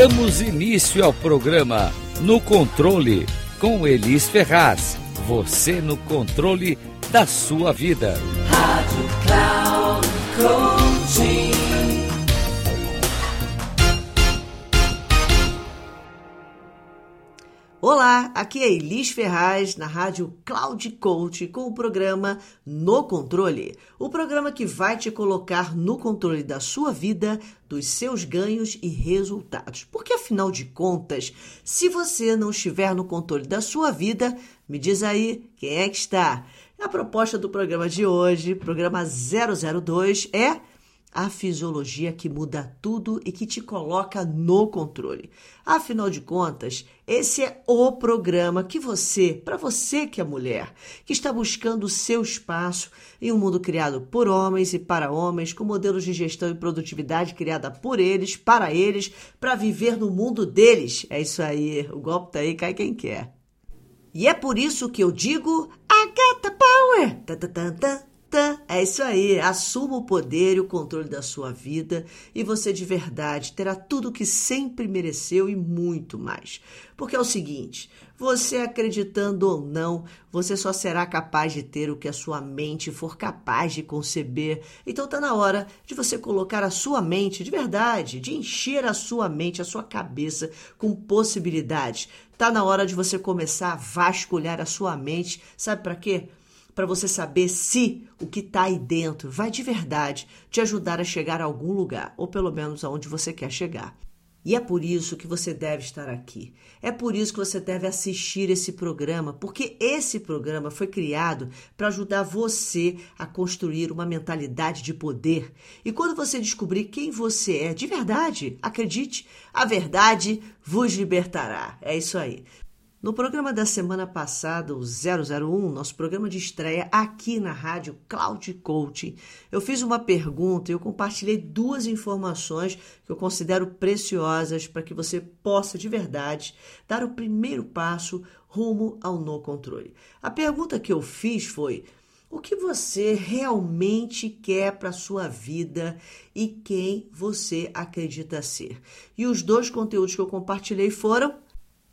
Damos início ao programa No Controle com Elis Ferraz. Você no controle da sua vida. Rádio Cloud Coaching. Olá, aqui é Elis Ferraz na Rádio Cloud Coach com o programa No Controle. O programa que vai te colocar no controle da sua vida, dos seus ganhos e resultados. Porque afinal de contas, se você não estiver no controle da sua vida, me diz aí quem é que está. A proposta do programa de hoje, programa 002, é a fisiologia que muda tudo e que te coloca no controle. Afinal de contas, esse é o programa que você, para você que é mulher, que está buscando o seu espaço em um mundo criado por homens e para homens, com modelos de gestão e produtividade criada por eles, para eles, para viver no mundo deles. É isso aí, o golpe tá aí, cai quem quer. E é por isso que eu digo, got the power! Tá, tá, tá, é isso aí, assuma o poder e o controle da sua vida e você de verdade terá tudo o que sempre mereceu e muito mais. Porque é o seguinte, você acreditando ou não, você só será capaz de ter o que a sua mente for capaz de conceber. Então tá na hora de você colocar a sua mente de verdade, de encher a sua mente, a sua cabeça com possibilidades. Tá na hora de você começar a vasculhar a sua mente, sabe para quê? Para você saber se o que está aí dentro vai de verdade te ajudar a chegar a algum lugar, ou pelo menos aonde você quer chegar. E é por isso que você deve estar aqui. É por isso que você deve assistir esse programa, porque esse programa foi criado para ajudar você a construir uma mentalidade de poder. E quando você descobrir quem você é de verdade, acredite, a verdade vos libertará. É isso aí. No programa da semana passada, o 001, nosso programa de estreia aqui na rádio Cloud Coaching, eu fiz uma pergunta e eu compartilhei duas informações que eu considero preciosas para que você possa de verdade dar o primeiro passo rumo ao no controle. A pergunta que eu fiz foi: o que você realmente quer para sua vida e quem você acredita ser? E os dois conteúdos que eu compartilhei foram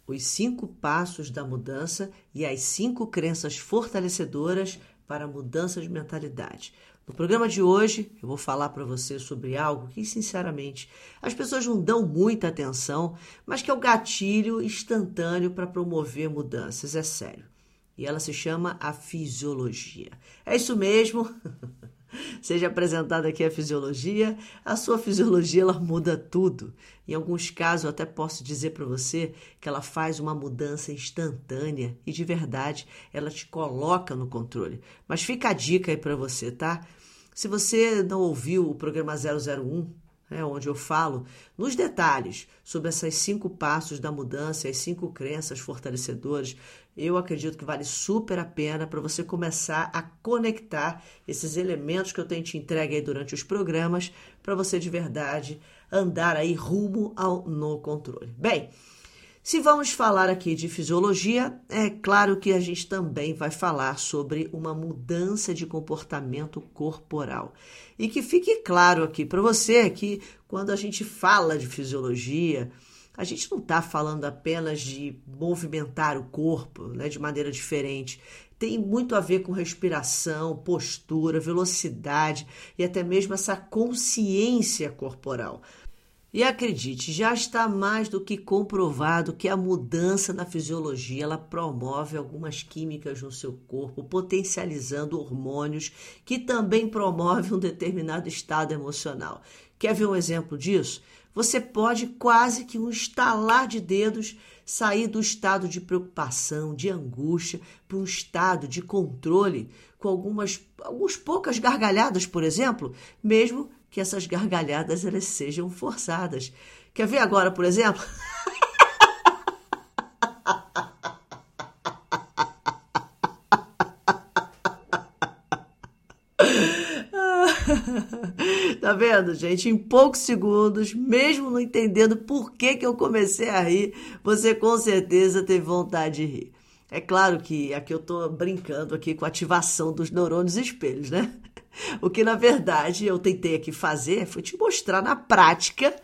os cinco passos da mudança e as cinco crenças fortalecedoras para a mudança de mentalidade. No programa de hoje, eu vou falar para você sobre algo que, sinceramente, as pessoas não dão muita atenção, mas que é o gatilho instantâneo para promover mudanças. É sério. E ela se chama a fisiologia. É isso mesmo? seja apresentada aqui a fisiologia, a sua fisiologia ela muda tudo. Em alguns casos, eu até posso dizer para você que ela faz uma mudança instantânea e de verdade ela te coloca no controle. Mas fica a dica aí para você, tá? Se você não ouviu o programa 001, é, onde eu falo nos detalhes sobre esses cinco passos da mudança, as cinco crenças fortalecedoras. Eu acredito que vale super a pena para você começar a conectar esses elementos que eu tenho te entregue aí durante os programas, para você de verdade andar aí rumo ao no controle. Bem, se vamos falar aqui de fisiologia, é claro que a gente também vai falar sobre uma mudança de comportamento corporal. E que fique claro aqui para você que quando a gente fala de fisiologia, a gente não está falando apenas de movimentar o corpo né, de maneira diferente. Tem muito a ver com respiração, postura, velocidade e até mesmo essa consciência corporal. E acredite, já está mais do que comprovado que a mudança na fisiologia ela promove algumas químicas no seu corpo, potencializando hormônios que também promovem um determinado estado emocional. Quer ver um exemplo disso? Você pode quase que um estalar de dedos sair do estado de preocupação, de angústia, para um estado de controle, com algumas, algumas poucas gargalhadas, por exemplo, mesmo que essas gargalhadas elas sejam forçadas. Quer ver agora, por exemplo? tá vendo, gente? Em poucos segundos, mesmo não entendendo por que, que eu comecei a rir, você com certeza teve vontade de rir. É claro que aqui eu tô brincando aqui com a ativação dos neurônios espelhos, né? O que na verdade eu tentei aqui fazer foi te mostrar na prática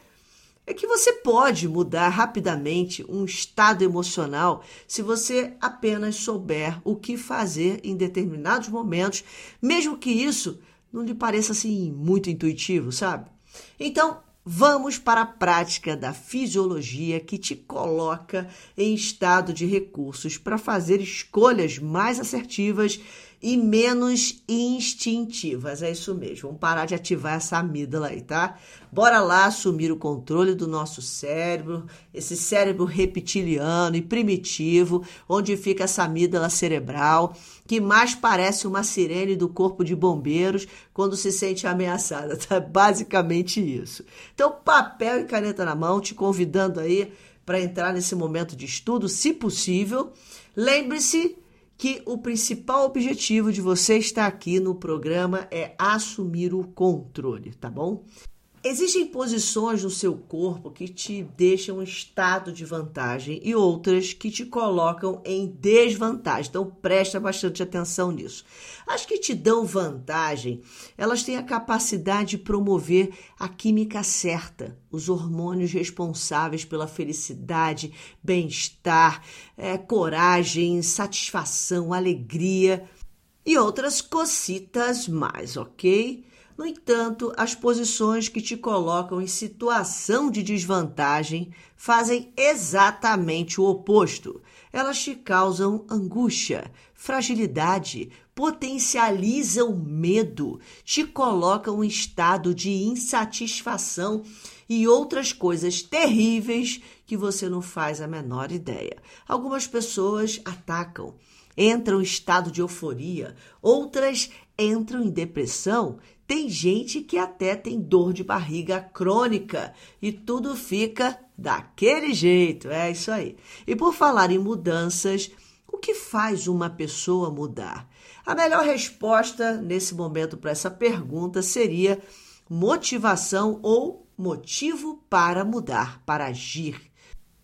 é que você pode mudar rapidamente um estado emocional se você apenas souber o que fazer em determinados momentos, mesmo que isso não lhe pareça assim muito intuitivo, sabe? Então, Vamos para a prática da fisiologia que te coloca em estado de recursos para fazer escolhas mais assertivas e menos instintivas. É isso mesmo. Vamos parar de ativar essa amígdala aí, tá? Bora lá assumir o controle do nosso cérebro, esse cérebro reptiliano e primitivo, onde fica essa amígdala cerebral, que mais parece uma sirene do corpo de bombeiros quando se sente ameaçada, tá? Basicamente isso. Então, papel e caneta na mão, te convidando aí para entrar nesse momento de estudo, se possível. Lembre-se que o principal objetivo de você estar aqui no programa é assumir o controle, tá bom? Existem posições no seu corpo que te deixam em estado de vantagem e outras que te colocam em desvantagem. Então presta bastante atenção nisso. As que te dão vantagem, elas têm a capacidade de promover a química certa, os hormônios responsáveis pela felicidade, bem-estar, é, coragem, satisfação, alegria e outras cocitas mais, ok? No entanto, as posições que te colocam em situação de desvantagem fazem exatamente o oposto. Elas te causam angústia, fragilidade, potencializam medo, te colocam em estado de insatisfação e outras coisas terríveis que você não faz a menor ideia. Algumas pessoas atacam, entram em estado de euforia, outras entram em depressão tem gente que até tem dor de barriga crônica e tudo fica daquele jeito. É isso aí. E por falar em mudanças, o que faz uma pessoa mudar? A melhor resposta nesse momento para essa pergunta seria motivação ou motivo para mudar, para agir.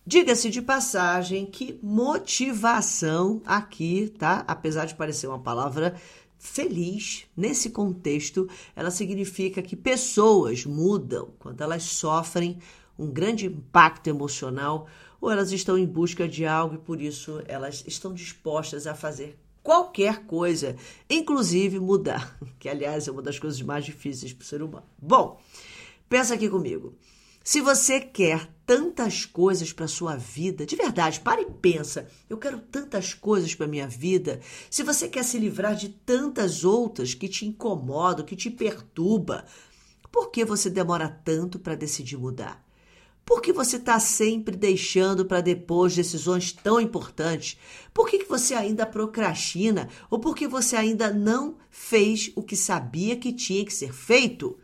Diga-se de passagem que motivação aqui, tá? Apesar de parecer uma palavra feliz, nesse contexto, ela significa que pessoas mudam quando elas sofrem um grande impacto emocional ou elas estão em busca de algo e por isso elas estão dispostas a fazer qualquer coisa, inclusive mudar, que aliás é uma das coisas mais difíceis para o ser humano. Bom, pensa aqui comigo. Se você quer tantas coisas para sua vida, de verdade, para e pensa. Eu quero tantas coisas para minha vida. Se você quer se livrar de tantas outras que te incomodam, que te perturba, por que você demora tanto para decidir mudar? Por que você está sempre deixando para depois decisões tão importantes? Por que, que você ainda procrastina? Ou por que você ainda não fez o que sabia que tinha que ser feito?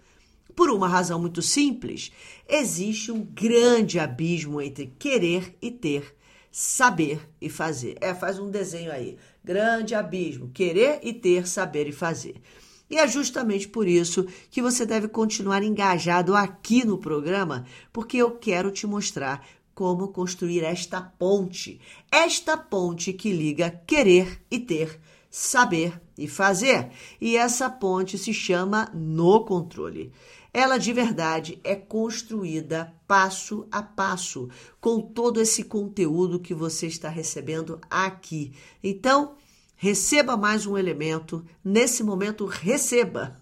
Por uma razão muito simples: existe um grande abismo entre querer e ter, saber e fazer. É, faz um desenho aí. Grande abismo: querer e ter, saber e fazer. E é justamente por isso que você deve continuar engajado aqui no programa, porque eu quero te mostrar como construir esta ponte. Esta ponte que liga querer e ter, saber e fazer. E essa ponte se chama no controle. Ela de verdade é construída passo a passo, com todo esse conteúdo que você está recebendo aqui. Então, receba mais um elemento. Nesse momento, receba.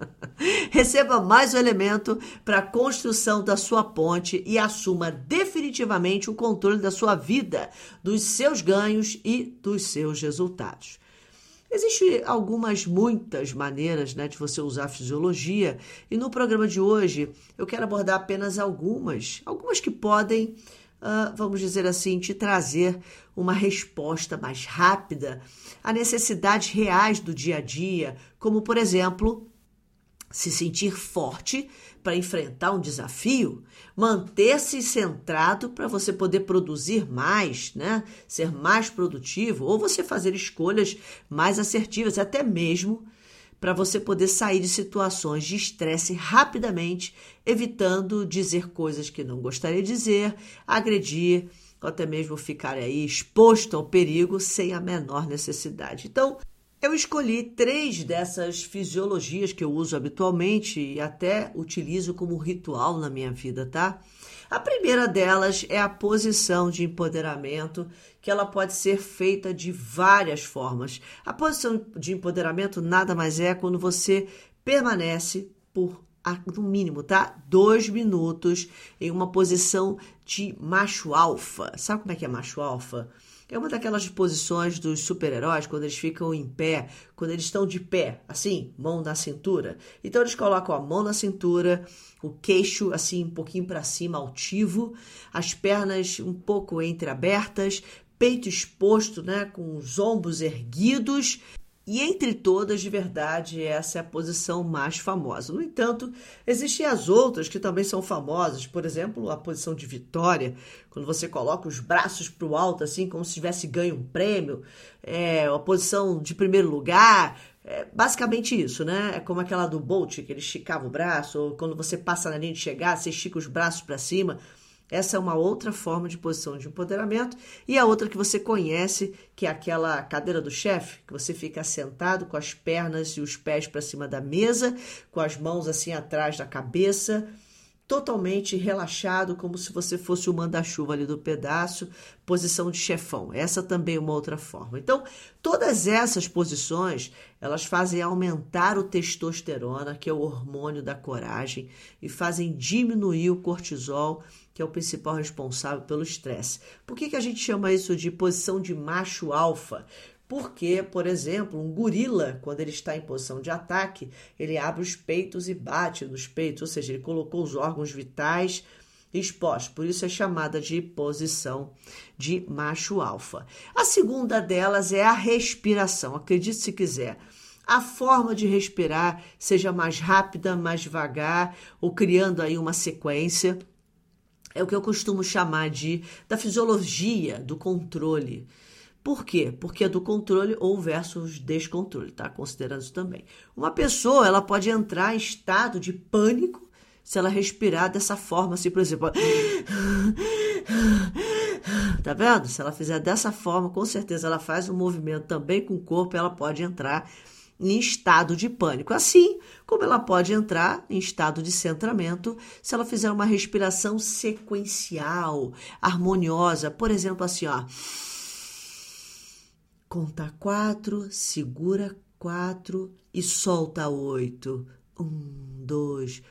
receba mais um elemento para a construção da sua ponte e assuma definitivamente o controle da sua vida, dos seus ganhos e dos seus resultados. Existem algumas, muitas maneiras né, de você usar a fisiologia, e no programa de hoje eu quero abordar apenas algumas, algumas que podem, uh, vamos dizer assim, te trazer uma resposta mais rápida a necessidades reais do dia a dia, como, por exemplo, se sentir forte para enfrentar um desafio, manter-se centrado para você poder produzir mais, né? Ser mais produtivo ou você fazer escolhas mais assertivas, até mesmo para você poder sair de situações de estresse rapidamente, evitando dizer coisas que não gostaria de dizer, agredir ou até mesmo ficar aí exposto ao perigo sem a menor necessidade. Então, Eu escolhi três dessas fisiologias que eu uso habitualmente e até utilizo como ritual na minha vida, tá? A primeira delas é a posição de empoderamento, que ela pode ser feita de várias formas. A posição de empoderamento nada mais é quando você permanece por no mínimo, tá? Dois minutos em uma posição de macho alfa. Sabe como é que é macho alfa? É uma daquelas posições dos super-heróis quando eles ficam em pé, quando eles estão de pé, assim, mão na cintura. Então eles colocam a mão na cintura, o queixo assim um pouquinho para cima, altivo, as pernas um pouco entreabertas, peito exposto, né, com os ombros erguidos e entre todas, de verdade, essa é a posição mais famosa. No entanto, existem as outras que também são famosas. Por exemplo, a posição de vitória, quando você coloca os braços para o alto, assim, como se tivesse ganho um prêmio. É, a posição de primeiro lugar. É basicamente isso, né? É como aquela do Bolt, que ele esticava o braço, ou quando você passa na linha de chegar, você estica os braços para cima. Essa é uma outra forma de posição de empoderamento. E a outra que você conhece, que é aquela cadeira do chefe, que você fica sentado com as pernas e os pés para cima da mesa, com as mãos assim atrás da cabeça, totalmente relaxado, como se você fosse o manda-chuva ali do pedaço, posição de chefão. Essa também é uma outra forma. Então, todas essas posições, elas fazem aumentar o testosterona, que é o hormônio da coragem, e fazem diminuir o cortisol, que é o principal responsável pelo estresse. Por que, que a gente chama isso de posição de macho alfa? Porque, por exemplo, um gorila, quando ele está em posição de ataque, ele abre os peitos e bate nos peitos, ou seja, ele colocou os órgãos vitais expostos. Por isso é chamada de posição de macho alfa. A segunda delas é a respiração. Acredite se quiser. A forma de respirar seja mais rápida, mais devagar, ou criando aí uma sequência. É o que eu costumo chamar de da fisiologia do controle. Por quê? Porque é do controle ou versus descontrole, tá? Considerando isso também. Uma pessoa, ela pode entrar em estado de pânico se ela respirar dessa forma, assim, por exemplo. Tá vendo? Se ela fizer dessa forma, com certeza ela faz um movimento também com o corpo, ela pode entrar em estado de pânico. Assim como ela pode entrar em estado de centramento se ela fizer uma respiração sequencial, harmoniosa. Por exemplo, assim, ó. Conta quatro, segura quatro e solta oito. Um, dois.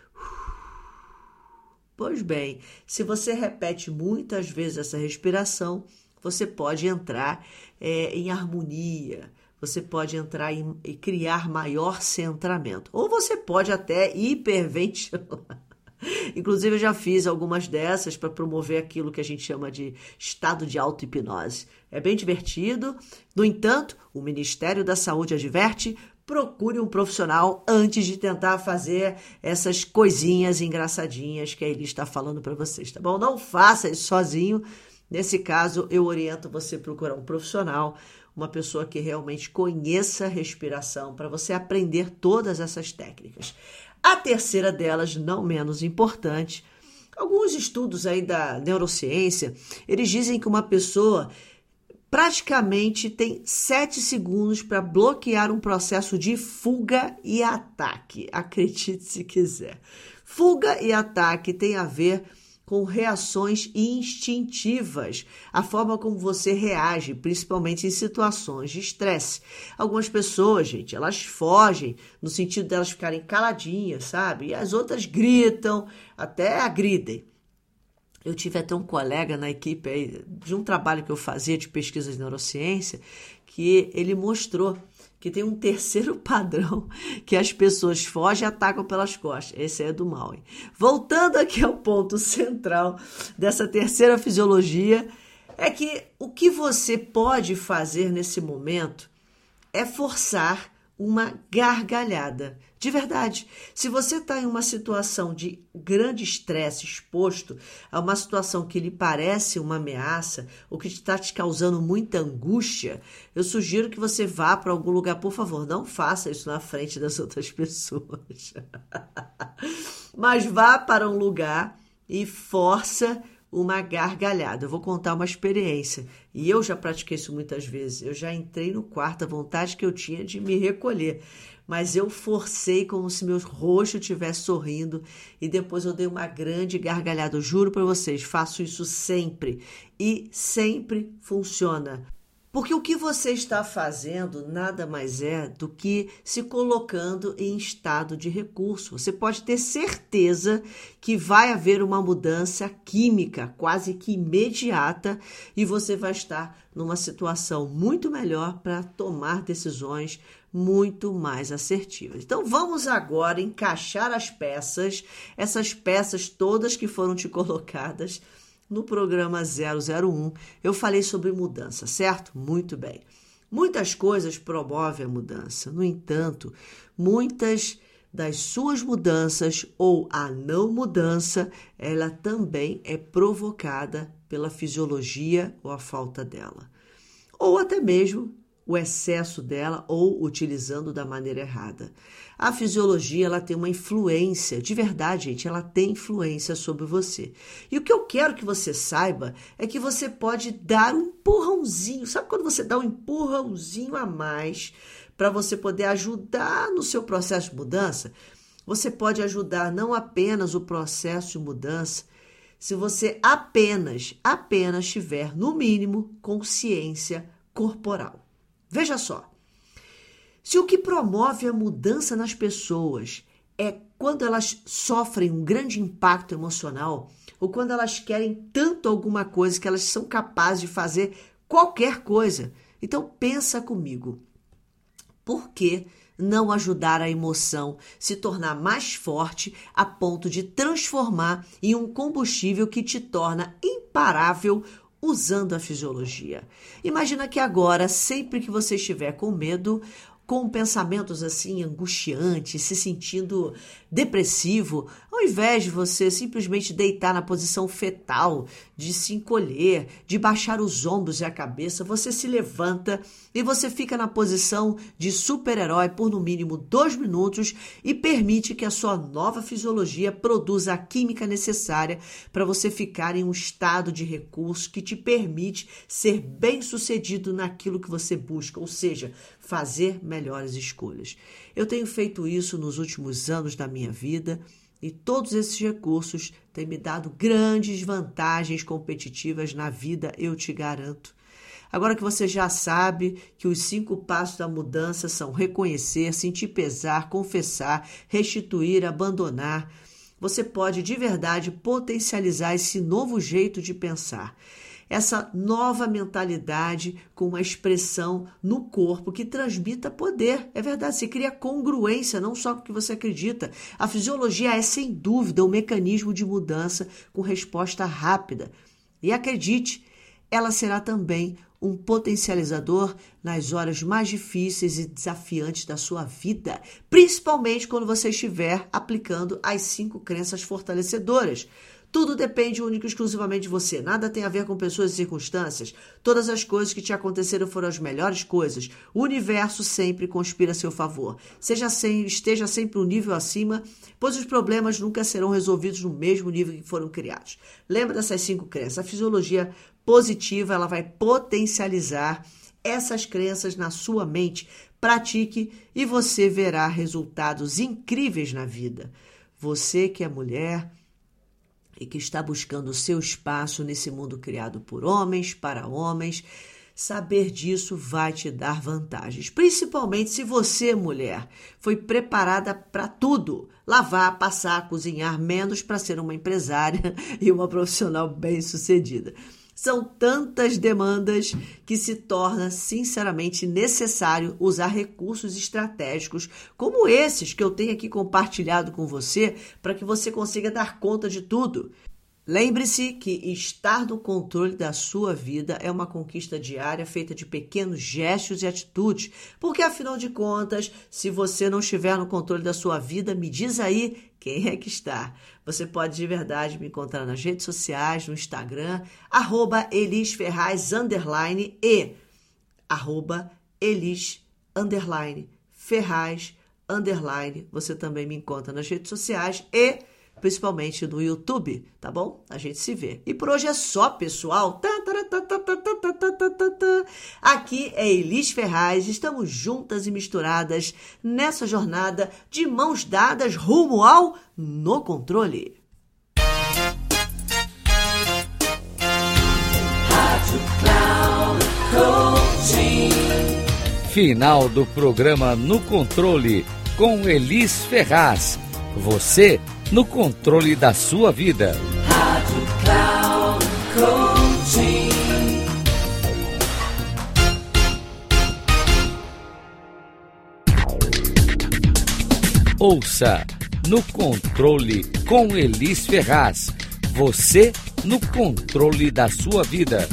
Pois bem, se você repete muitas vezes essa respiração, você pode entrar é, em harmonia, você pode entrar e criar maior centramento. Ou você pode até hiperventilar. Inclusive, eu já fiz algumas dessas para promover aquilo que a gente chama de estado de auto-hipnose. É bem divertido. No entanto, o Ministério da Saúde adverte: procure um profissional antes de tentar fazer essas coisinhas engraçadinhas que a Eli está falando para vocês, tá bom? Não faça isso sozinho. Nesse caso, eu oriento você a procurar um profissional, uma pessoa que realmente conheça respiração, para você aprender todas essas técnicas. A terceira delas, não menos importante, alguns estudos aí da neurociência, eles dizem que uma pessoa praticamente tem sete segundos para bloquear um processo de fuga e ataque. Acredite se quiser. Fuga e ataque tem a ver com reações instintivas, a forma como você reage, principalmente em situações de estresse. Algumas pessoas, gente, elas fogem no sentido delas ficarem caladinhas, sabe? E as outras gritam, até agridem. Eu tive até um colega na equipe aí, de um trabalho que eu fazia de pesquisa de neurociência, que ele mostrou que tem um terceiro padrão que as pessoas fogem e atacam pelas costas. Esse é do mal. Hein? Voltando aqui ao ponto central dessa terceira fisiologia, é que o que você pode fazer nesse momento é forçar uma gargalhada. De verdade, se você está em uma situação de grande estresse, exposto a uma situação que lhe parece uma ameaça ou que está te causando muita angústia, eu sugiro que você vá para algum lugar. Por favor, não faça isso na frente das outras pessoas. Mas vá para um lugar e força uma gargalhada. Eu vou contar uma experiência. E eu já pratiquei isso muitas vezes. Eu já entrei no quarto, a vontade que eu tinha de me recolher. Mas eu forcei como se meu rosto estivesse sorrindo e depois eu dei uma grande gargalhada. Eu juro para vocês, faço isso sempre e sempre funciona. Porque o que você está fazendo nada mais é do que se colocando em estado de recurso. Você pode ter certeza que vai haver uma mudança química quase que imediata e você vai estar numa situação muito melhor para tomar decisões muito mais assertivas. Então vamos agora encaixar as peças, essas peças todas que foram te colocadas no programa 001, eu falei sobre mudança, certo? Muito bem. Muitas coisas promovem a mudança. No entanto, muitas das suas mudanças ou a não mudança, ela também é provocada pela fisiologia ou a falta dela. Ou até mesmo o excesso dela ou utilizando da maneira errada. A fisiologia ela tem uma influência, de verdade, gente, ela tem influência sobre você. E o que eu quero que você saiba é que você pode dar um empurrãozinho. Sabe quando você dá um empurrãozinho a mais para você poder ajudar no seu processo de mudança? Você pode ajudar não apenas o processo de mudança, se você apenas, apenas tiver, no mínimo, consciência corporal. Veja só. Se o que promove a mudança nas pessoas é quando elas sofrem um grande impacto emocional ou quando elas querem tanto alguma coisa que elas são capazes de fazer qualquer coisa. Então pensa comigo. Por que não ajudar a emoção se tornar mais forte a ponto de transformar em um combustível que te torna imparável usando a fisiologia. Imagina que agora, sempre que você estiver com medo com pensamentos assim angustiantes, se sentindo depressivo, ao invés de você simplesmente deitar na posição fetal, de se encolher, de baixar os ombros e a cabeça, você se levanta e você fica na posição de super-herói por no mínimo dois minutos e permite que a sua nova fisiologia produza a química necessária para você ficar em um estado de recurso que te permite ser bem sucedido naquilo que você busca, ou seja, fazer melhores escolhas. Eu tenho feito isso nos últimos anos da minha vida e todos esses recursos têm me dado grandes vantagens competitivas na vida, eu te garanto. Agora que você já sabe que os cinco passos da mudança são reconhecer, sentir pesar, confessar, restituir, abandonar, você pode de verdade potencializar esse novo jeito de pensar essa nova mentalidade com uma expressão no corpo que transmita poder. É verdade, se cria congruência, não só com o que você acredita. A fisiologia é, sem dúvida, um mecanismo de mudança com resposta rápida. E acredite, ela será também um potencializador nas horas mais difíceis e desafiantes da sua vida, principalmente quando você estiver aplicando as cinco crenças fortalecedoras. Tudo depende único e exclusivamente de você. Nada tem a ver com pessoas e circunstâncias. Todas as coisas que te aconteceram foram as melhores coisas. O universo sempre conspira a seu favor. Seja sem, esteja sempre um nível acima, pois os problemas nunca serão resolvidos no mesmo nível que foram criados. Lembra dessas cinco crenças. A fisiologia positiva ela vai potencializar essas crenças na sua mente. Pratique e você verá resultados incríveis na vida. Você que é mulher e que está buscando o seu espaço nesse mundo criado por homens, para homens, saber disso vai te dar vantagens, principalmente se você, mulher, foi preparada para tudo: lavar, passar, cozinhar, menos para ser uma empresária e uma profissional bem-sucedida. São tantas demandas que se torna sinceramente necessário usar recursos estratégicos como esses que eu tenho aqui compartilhado com você para que você consiga dar conta de tudo. Lembre-se que estar no controle da sua vida é uma conquista diária feita de pequenos gestos e atitudes, porque afinal de contas, se você não estiver no controle da sua vida, me diz aí quem é que está. Você pode de verdade me encontrar nas redes sociais, no Instagram, arroba elisferraz, underline, e arroba elis, underline, ferraz, underline. Você também me encontra nas redes sociais e principalmente no YouTube, tá bom? A gente se vê. E por hoje é só, pessoal. Aqui é Elis Ferraz, estamos juntas e misturadas nessa jornada de mãos dadas rumo ao No Controle. Final do programa No Controle com Elis Ferraz. Você no controle da sua vida. Rádio Cloud. Ouça no controle com Elis Ferraz. Você no controle da sua vida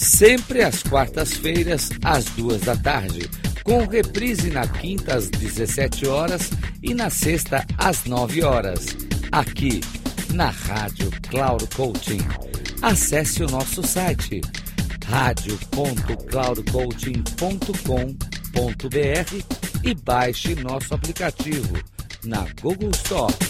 sempre às quartas-feiras, às duas da tarde, com reprise na quinta às 17 horas e na sexta às 9 horas, aqui na Rádio Cloud Coaching. Acesse o nosso site radio.cloudcoaching.com.br e baixe nosso aplicativo na Google Store.